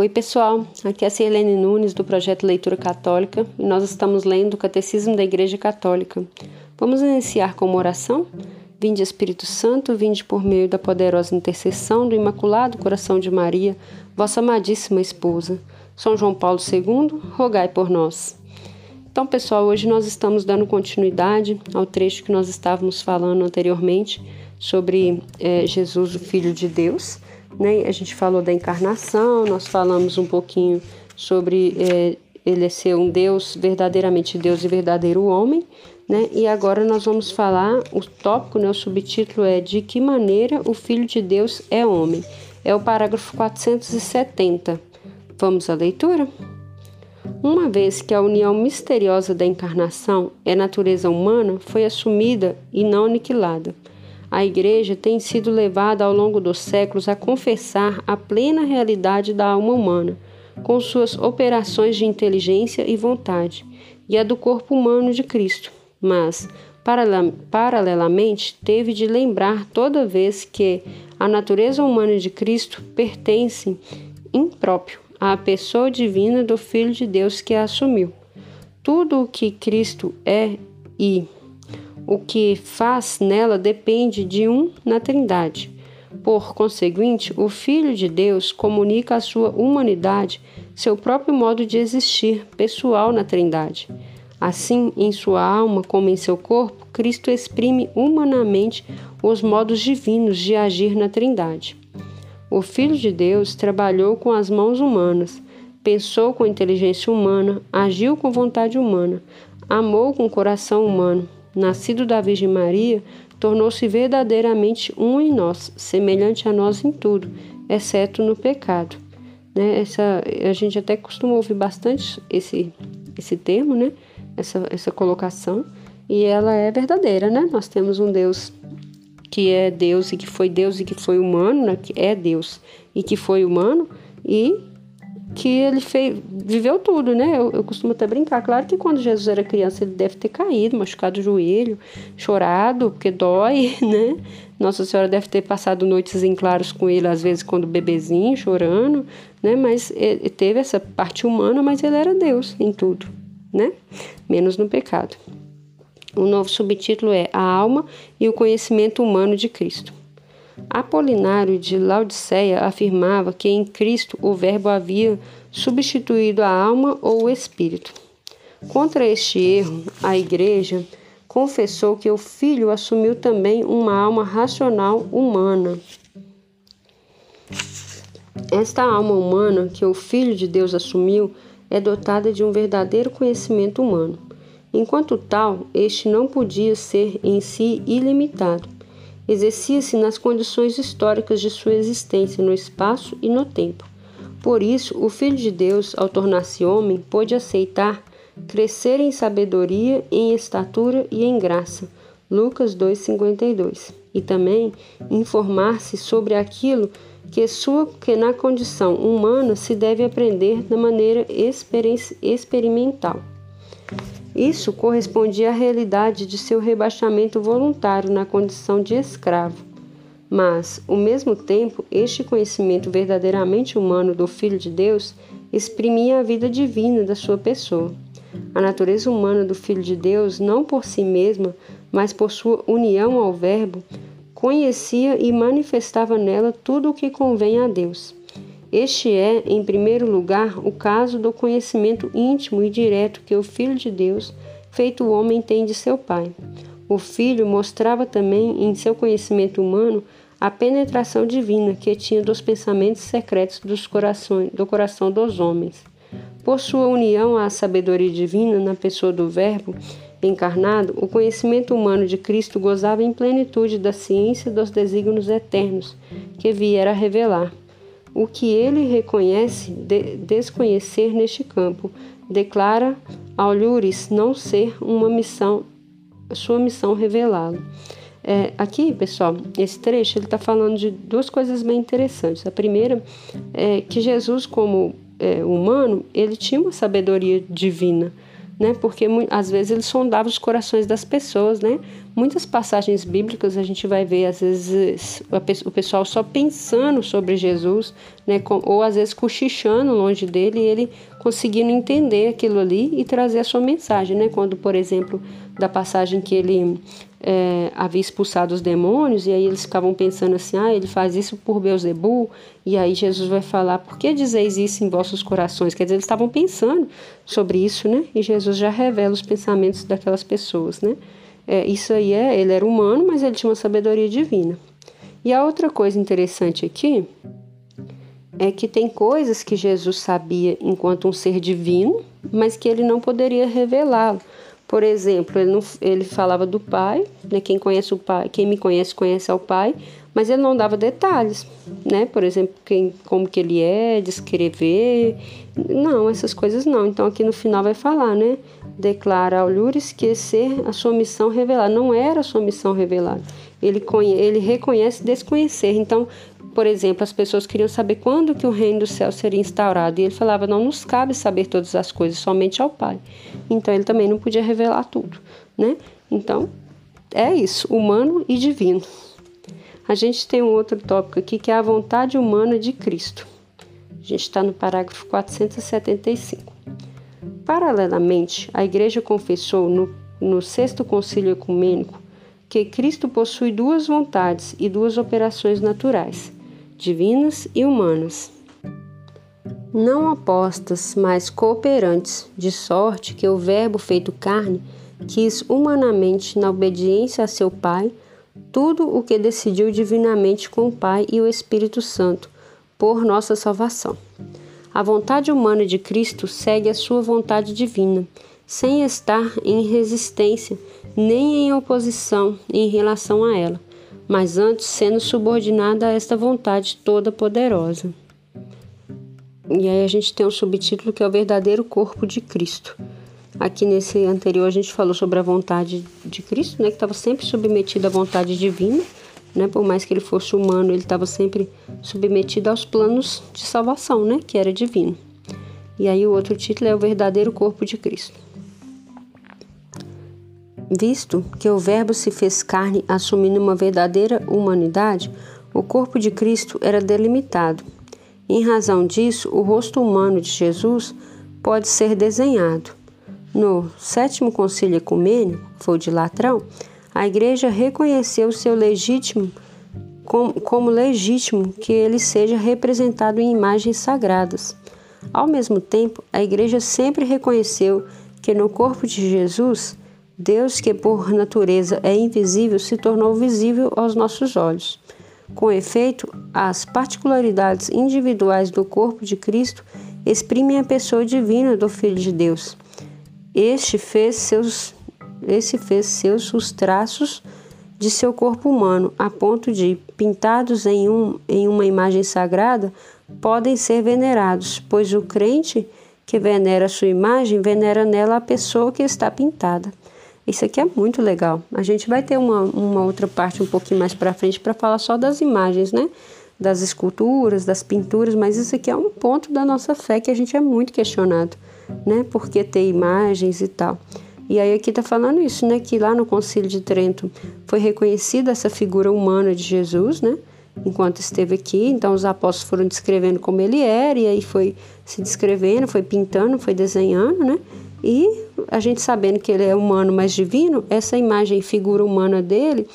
Oi, pessoal. Aqui é a Sirlene Nunes do projeto Leitura Católica e nós estamos lendo o Catecismo da Igreja Católica. Vamos iniciar com uma oração? Vinde Espírito Santo, vinde por meio da poderosa intercessão do Imaculado Coração de Maria, vossa amadíssima esposa. São João Paulo II, rogai por nós. Então, pessoal, hoje nós estamos dando continuidade ao trecho que nós estávamos falando anteriormente sobre é, Jesus, o Filho de Deus né? A gente falou da encarnação, nós falamos um pouquinho sobre é, ele ser um Deus, verdadeiramente Deus e verdadeiro homem, né? E agora nós vamos falar, o tópico, né, o subtítulo é De que maneira o Filho de Deus é homem? É o parágrafo 470. Vamos à leitura? Uma vez que a união misteriosa da encarnação é natureza humana, foi assumida e não aniquilada. A Igreja tem sido levada ao longo dos séculos a confessar a plena realidade da alma humana, com suas operações de inteligência e vontade, e a do corpo humano de Cristo. Mas, paralelamente, teve de lembrar toda vez que a natureza humana de Cristo pertence impróprio à pessoa divina do Filho de Deus que a assumiu. Tudo o que Cristo é e o que faz nela depende de um na Trindade. Por conseguinte, o Filho de Deus comunica a sua humanidade seu próprio modo de existir pessoal na Trindade. Assim, em sua alma como em seu corpo, Cristo exprime humanamente os modos divinos de agir na Trindade. O Filho de Deus trabalhou com as mãos humanas, pensou com inteligência humana, agiu com vontade humana, amou com coração humano, nascido da Virgem Maria, tornou-se verdadeiramente um em nós, semelhante a nós em tudo, exceto no pecado. Né? Essa, a gente até costuma ouvir bastante esse, esse termo, né? essa, essa colocação, e ela é verdadeira. Né? Nós temos um Deus que é Deus e que foi Deus e que foi humano, né? que é Deus e que foi humano, e que ele fez, viveu tudo, né? Eu, eu, costumo até brincar. Claro que quando Jesus era criança ele deve ter caído, machucado o joelho, chorado, porque dói, né? Nossa Senhora deve ter passado noites em claros com ele, às vezes quando bebezinho, chorando, né? Mas teve essa parte humana, mas ele era Deus em tudo, né? Menos no pecado. O novo subtítulo é A Alma e o Conhecimento Humano de Cristo. Apolinário de Laodiceia afirmava que em Cristo o Verbo havia substituído a alma ou o espírito. Contra este erro, a Igreja confessou que o Filho assumiu também uma alma racional humana. Esta alma humana que o Filho de Deus assumiu é dotada de um verdadeiro conhecimento humano. Enquanto tal, este não podia ser em si ilimitado exercia-se nas condições históricas de sua existência no espaço e no tempo. Por isso, o Filho de Deus, ao tornar-se homem, pôde aceitar crescer em sabedoria, em estatura e em graça. Lucas 2:52. E também informar-se sobre aquilo que sua que na condição humana se deve aprender da maneira experimental. Isso correspondia à realidade de seu rebaixamento voluntário na condição de escravo. Mas, ao mesmo tempo, este conhecimento verdadeiramente humano do Filho de Deus exprimia a vida divina da sua pessoa. A natureza humana do Filho de Deus, não por si mesma, mas por sua união ao Verbo, conhecia e manifestava nela tudo o que convém a Deus. Este é, em primeiro lugar, o caso do conhecimento íntimo e direto que o Filho de Deus, feito homem, tem de seu Pai. O Filho mostrava também em seu conhecimento humano a penetração divina que tinha dos pensamentos secretos dos corações, do coração dos homens. Por sua união à sabedoria divina na pessoa do Verbo encarnado, o conhecimento humano de Cristo gozava em plenitude da ciência dos desígnios eternos que viera a revelar o que ele reconhece de desconhecer neste campo. Declara ao Lures não ser uma missão, sua missão revelá-lo. É, aqui, pessoal, esse trecho ele está falando de duas coisas bem interessantes. A primeira é que Jesus, como é, humano, ele tinha uma sabedoria divina, né? Porque às vezes ele sondava os corações das pessoas, né? Muitas passagens bíblicas a gente vai ver às vezes o pessoal só pensando sobre Jesus, né? Ou às vezes cochichando longe dele e ele conseguindo entender aquilo ali e trazer a sua mensagem, né? Quando, por exemplo, da passagem que ele é, havia expulsado os demônios, e aí eles ficavam pensando assim: ah, ele faz isso por Beuzebu, e aí Jesus vai falar: por que dizeis isso em vossos corações? Quer dizer, eles estavam pensando sobre isso, né? E Jesus já revela os pensamentos daquelas pessoas, né? É, isso aí é, ele era humano, mas ele tinha uma sabedoria divina. E a outra coisa interessante aqui é que tem coisas que Jesus sabia enquanto um ser divino, mas que ele não poderia revelá-lo. Por exemplo, ele, não, ele falava do pai, né? Quem conhece o pai, quem me conhece conhece ao pai, mas ele não dava detalhes, né? Por exemplo, quem, como que ele é, descrever, não, essas coisas não. Então aqui no final vai falar, né? Declara ao Lures esquecer a sua missão revelada. Não era a sua missão revelada. Ele, ele reconhece desconhecer. Então por exemplo, as pessoas queriam saber quando que o reino do céu seria instaurado, e ele falava: "Não nos cabe saber todas as coisas, somente ao Pai". Então ele também não podia revelar tudo, né? Então, é isso, humano e divino. A gente tem um outro tópico aqui que é a vontade humana de Cristo. A gente está no parágrafo 475. Paralelamente, a Igreja confessou no, no Sexto Concílio Ecumênico que Cristo possui duas vontades e duas operações naturais divinas e humanas. Não opostas, mas cooperantes, de sorte que o Verbo feito carne quis humanamente, na obediência a seu Pai, tudo o que decidiu divinamente com o Pai e o Espírito Santo, por nossa salvação. A vontade humana de Cristo segue a sua vontade divina, sem estar em resistência nem em oposição em relação a ela mas antes sendo subordinada a esta vontade toda poderosa. E aí a gente tem um subtítulo que é o verdadeiro corpo de Cristo. Aqui nesse anterior a gente falou sobre a vontade de Cristo, né, que estava sempre submetido à vontade divina, né, por mais que ele fosse humano, ele estava sempre submetido aos planos de salvação, né, que era divino. E aí o outro título é o verdadeiro corpo de Cristo. Visto que o Verbo se fez carne assumindo uma verdadeira humanidade, o corpo de Cristo era delimitado. Em razão disso, o rosto humano de Jesus pode ser desenhado. No sétimo concílio ecumênico, foi o de Latrão, a Igreja reconheceu seu legítimo como legítimo que ele seja representado em imagens sagradas. Ao mesmo tempo, a Igreja sempre reconheceu que no corpo de Jesus Deus, que por natureza é invisível, se tornou visível aos nossos olhos. Com efeito, as particularidades individuais do corpo de Cristo exprimem a pessoa divina do Filho de Deus. Este fez seus, esse fez seus os traços de seu corpo humano, a ponto de, pintados em, um, em uma imagem sagrada, podem ser venerados, pois o crente que venera sua imagem venera nela a pessoa que está pintada. Isso aqui é muito legal. A gente vai ter uma, uma outra parte um pouquinho mais para frente para falar só das imagens, né? Das esculturas, das pinturas, mas isso aqui é um ponto da nossa fé que a gente é muito questionado, né? Por que ter imagens e tal. E aí aqui está falando isso, né? Que lá no Concílio de Trento foi reconhecida essa figura humana de Jesus, né? Enquanto esteve aqui, então os apóstolos foram descrevendo como ele era, e aí foi se descrevendo, foi pintando, foi desenhando, né? E a gente sabendo que ele é humano, mas divino, essa imagem, figura humana dele,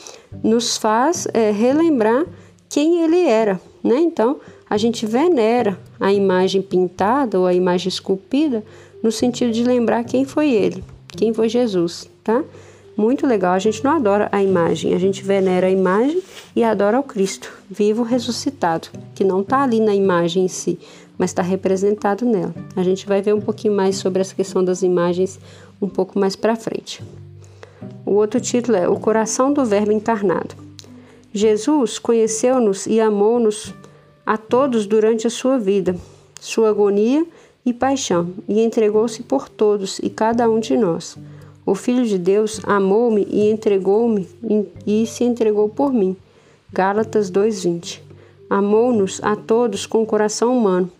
nos faz é, relembrar quem ele era, né? Então, a gente venera a imagem pintada ou a imagem esculpida no sentido de lembrar quem foi ele, quem foi Jesus, tá? Muito legal, a gente não adora a imagem, a gente venera a imagem e adora o Cristo, vivo ressuscitado, que não está ali na imagem em si, mas está representado nela. A gente vai ver um pouquinho mais sobre essa questão das imagens um pouco mais para frente. O outro título é O Coração do Verbo Encarnado. Jesus conheceu-nos e amou-nos a todos durante a sua vida, sua agonia e paixão, e entregou-se por todos e cada um de nós. O Filho de Deus amou-me e entregou-me e se entregou por mim. Gálatas 2:20. Amou-nos a todos com o coração humano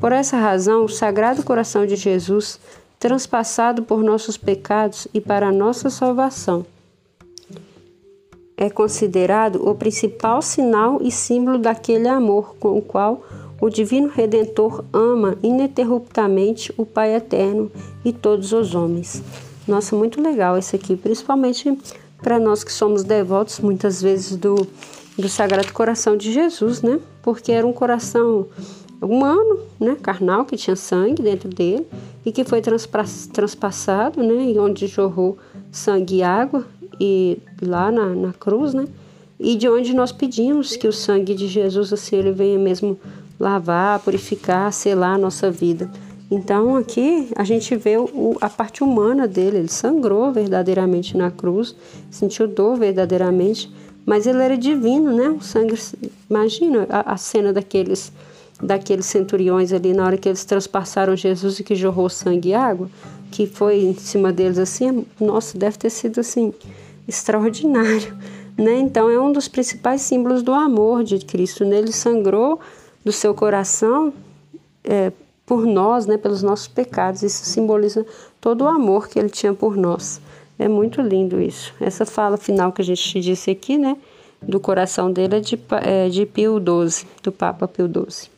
por essa razão, o Sagrado Coração de Jesus transpassado por nossos pecados e para nossa salvação. É considerado o principal sinal e símbolo daquele amor com o qual o Divino Redentor ama ininterruptamente o Pai Eterno e todos os homens. Nossa, muito legal isso aqui, principalmente para nós que somos devotos muitas vezes do, do Sagrado Coração de Jesus, né? Porque era um coração humano, né, carnal, que tinha sangue dentro dele e que foi transpassado, né, e onde jorrou sangue e água e lá na, na cruz, né, e de onde nós pedimos que o sangue de Jesus assim ele venha mesmo lavar, purificar, selar a nossa vida. Então aqui a gente vê o, a parte humana dele, ele sangrou verdadeiramente na cruz, sentiu dor verdadeiramente, mas ele era divino, né? O sangue, imagina a, a cena daqueles daqueles centuriões ali na hora que eles transpassaram Jesus e que jorrou sangue e água, que foi em cima deles assim, nossa, deve ter sido assim extraordinário, né? Então é um dos principais símbolos do amor de Cristo. Nele né? sangrou do seu coração é, por nós, né? Pelos nossos pecados. Isso simboliza todo o amor que ele tinha por nós. É muito lindo isso. Essa fala final que a gente disse aqui, né? Do coração dele é de, é, de Pio XII, do Papa Pio XII.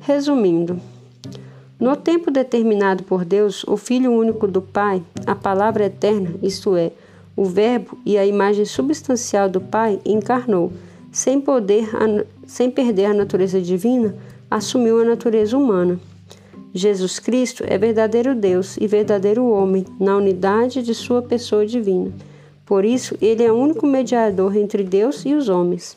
Resumindo, no tempo determinado por Deus, o Filho único do Pai, a palavra eterna, isto é, o Verbo e a imagem substancial do Pai, encarnou, sem, poder, sem perder a natureza divina, assumiu a natureza humana. Jesus Cristo é verdadeiro Deus e verdadeiro homem, na unidade de sua pessoa divina. Por isso, ele é o único mediador entre Deus e os homens.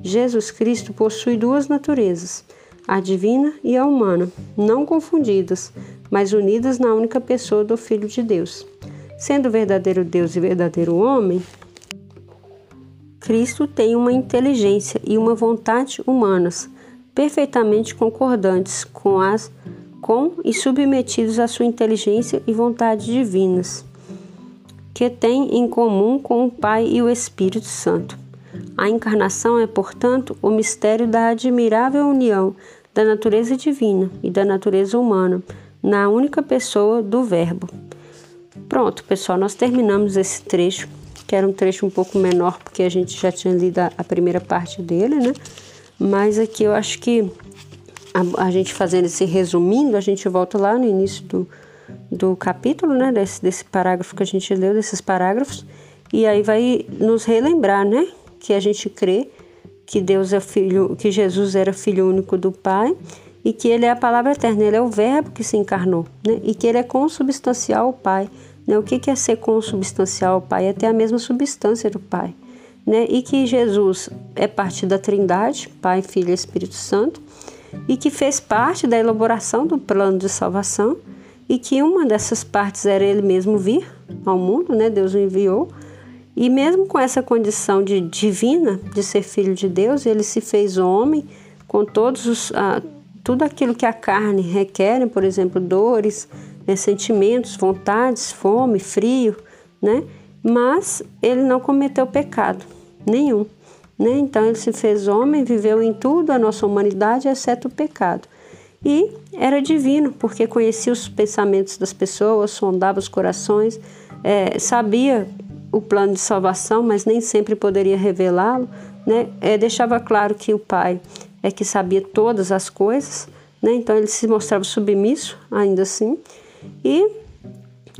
Jesus Cristo possui duas naturezas a divina e a humana, não confundidas, mas unidas na única pessoa do Filho de Deus. Sendo verdadeiro Deus e verdadeiro homem, Cristo tem uma inteligência e uma vontade humanas perfeitamente concordantes com as com e submetidos à sua inteligência e vontade divinas, que tem em comum com o Pai e o Espírito Santo. A encarnação é, portanto, o mistério da admirável união da natureza divina e da natureza humana na única pessoa do Verbo. Pronto, pessoal, nós terminamos esse trecho, que era um trecho um pouco menor, porque a gente já tinha lido a, primeira parte dele, né? Mas aqui eu acho que a, a, gente fazendo esse resumindo, a gente volta lá no início do, do capítulo, né? Desse, desse parágrafo que a gente leu, desses parágrafos, e aí vai nos relembrar, né? Que a gente crê que Deus é filho, que Jesus era filho único do Pai e que ele é a palavra eterna, ele é o verbo que se encarnou, né? E que ele é consubstancial ao Pai, né? O que é ser consubstancial ao Pai? É ter a mesma substância do Pai, né? E que Jesus é parte da Trindade, Pai, Filho e Espírito Santo, e que fez parte da elaboração do plano de salvação e que uma dessas partes era ele mesmo vir ao mundo, né? Deus o enviou e mesmo com essa condição de divina, de ser filho de Deus, ele se fez homem com todos os, ah, tudo aquilo que a carne requer, por exemplo, dores, né, sentimentos, vontades, fome, frio, né? Mas ele não cometeu pecado nenhum, né? Então ele se fez homem, viveu em tudo a nossa humanidade, exceto o pecado. E era divino, porque conhecia os pensamentos das pessoas, sondava os corações, é, sabia o plano de salvação, mas nem sempre poderia revelá-lo, né? É, deixava claro que o pai é que sabia todas as coisas, né? Então ele se mostrava submisso, ainda assim, e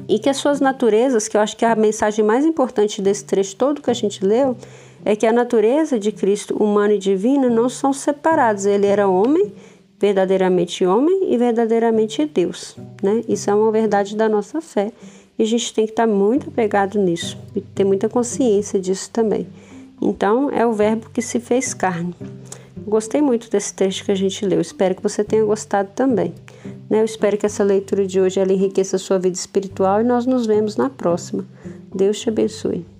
e que as suas naturezas, que eu acho que é a mensagem mais importante desse trecho todo que a gente leu, é que a natureza de Cristo, humano e divina, não são separados. Ele era homem, verdadeiramente homem e verdadeiramente Deus, né? Isso é uma verdade da nossa fé. E a gente tem que estar muito apegado nisso e ter muita consciência disso também. Então, é o Verbo que se fez carne. Gostei muito desse texto que a gente leu. Espero que você tenha gostado também. Né? Eu espero que essa leitura de hoje enriqueça a sua vida espiritual e nós nos vemos na próxima. Deus te abençoe.